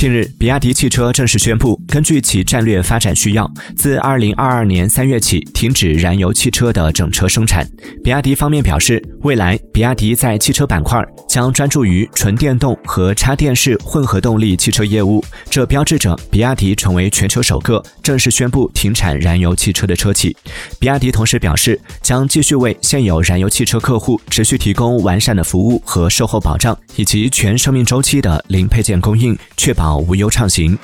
近日，比亚迪汽车正式宣布，根据其战略发展需要，自二零二二年三月起停止燃油汽车的整车生产。比亚迪方面表示，未来比亚迪在汽车板块将专注于纯电动和插电式混合动力汽车业务，这标志着比亚迪成为全球首个正式宣布停产燃油汽车的车企。比亚迪同时表示，将继续为现有燃油汽车客户持续提供完善的服务和售后保障，以及全生命周期的零配件供应，确保。无忧畅行。